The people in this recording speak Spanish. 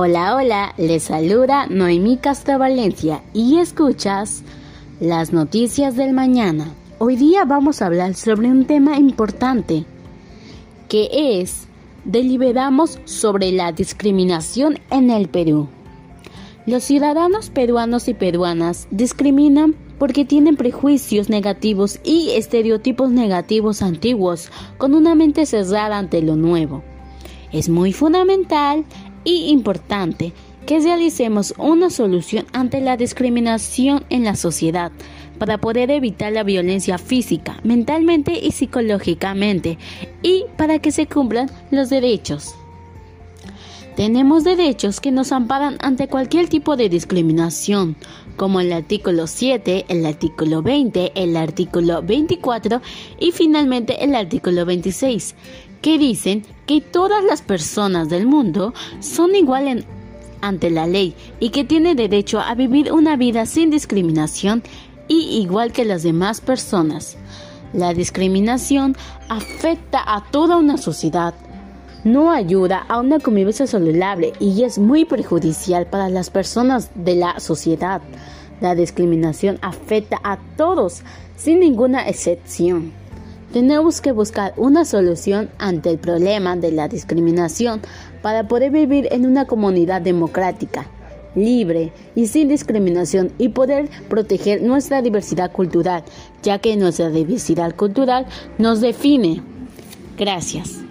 Hola, hola, les saluda Noemí Castro Valencia y escuchas las noticias del mañana. Hoy día vamos a hablar sobre un tema importante que es deliberamos sobre la discriminación en el Perú. Los ciudadanos peruanos y peruanas discriminan porque tienen prejuicios negativos y estereotipos negativos antiguos con una mente cerrada ante lo nuevo. Es muy fundamental y importante que realicemos una solución ante la discriminación en la sociedad para poder evitar la violencia física, mentalmente y psicológicamente y para que se cumplan los derechos. Tenemos derechos que nos amparan ante cualquier tipo de discriminación, como el artículo 7, el artículo 20, el artículo 24 y finalmente el artículo 26, que dicen que todas las personas del mundo son iguales ante la ley y que tienen derecho a vivir una vida sin discriminación y igual que las demás personas. La discriminación afecta a toda una sociedad no ayuda a una convivencia saludable y es muy perjudicial para las personas de la sociedad. La discriminación afecta a todos, sin ninguna excepción. Tenemos que buscar una solución ante el problema de la discriminación para poder vivir en una comunidad democrática, libre y sin discriminación y poder proteger nuestra diversidad cultural, ya que nuestra diversidad cultural nos define. Gracias.